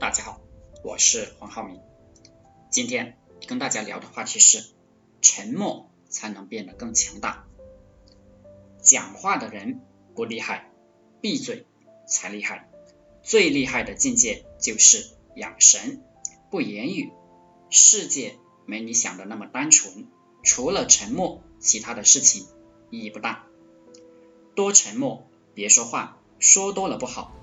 大家好，我是黄浩明。今天跟大家聊的话题是：沉默才能变得更强大。讲话的人不厉害，闭嘴才厉害。最厉害的境界就是养神，不言语。世界没你想的那么单纯，除了沉默，其他的事情意义不大。多沉默，别说话，说多了不好。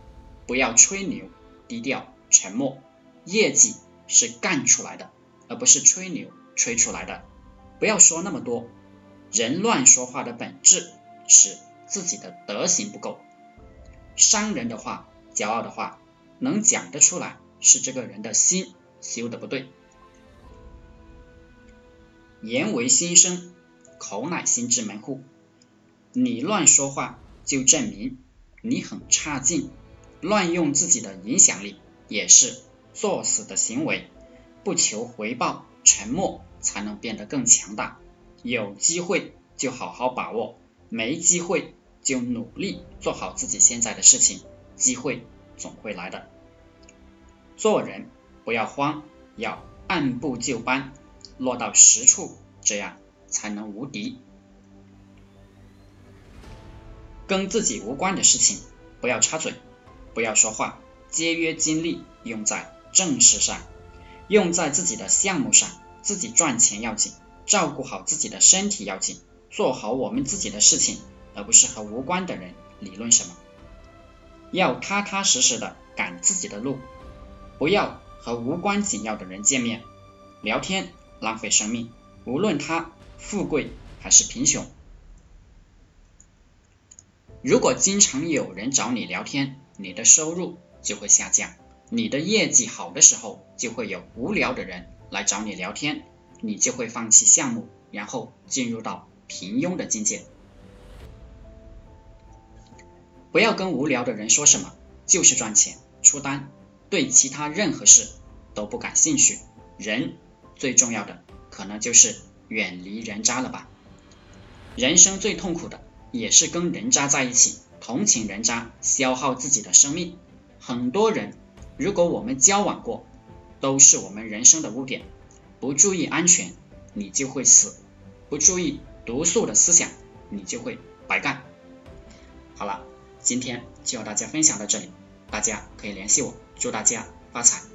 不要吹牛，低调。沉默，业绩是干出来的，而不是吹牛吹出来的。不要说那么多，人乱说话的本质是自己的德行不够。伤人的话，骄傲的话，能讲得出来，是这个人的心修的不对。言为心声，口乃心之门户。你乱说话，就证明你很差劲，乱用自己的影响力。也是作死的行为，不求回报，沉默才能变得更强大。有机会就好好把握，没机会就努力做好自己现在的事情，机会总会来的。做人不要慌，要按部就班，落到实处，这样才能无敌。跟自己无关的事情不要插嘴，不要说话。节约精力用在正事上，用在自己的项目上，自己赚钱要紧，照顾好自己的身体要紧，做好我们自己的事情，而不是和无关的人理论什么。要踏踏实实的赶自己的路，不要和无关紧要的人见面聊天，浪费生命。无论他富贵还是贫穷，如果经常有人找你聊天，你的收入。就会下降。你的业绩好的时候，就会有无聊的人来找你聊天，你就会放弃项目，然后进入到平庸的境界。不要跟无聊的人说什么，就是赚钱出单，对其他任何事都不感兴趣。人最重要的，可能就是远离人渣了吧。人生最痛苦的，也是跟人渣在一起，同情人渣，消耗自己的生命。很多人，如果我们交往过，都是我们人生的污点。不注意安全，你就会死；不注意毒素的思想，你就会白干。好了，今天就和大家分享到这里，大家可以联系我，祝大家发财。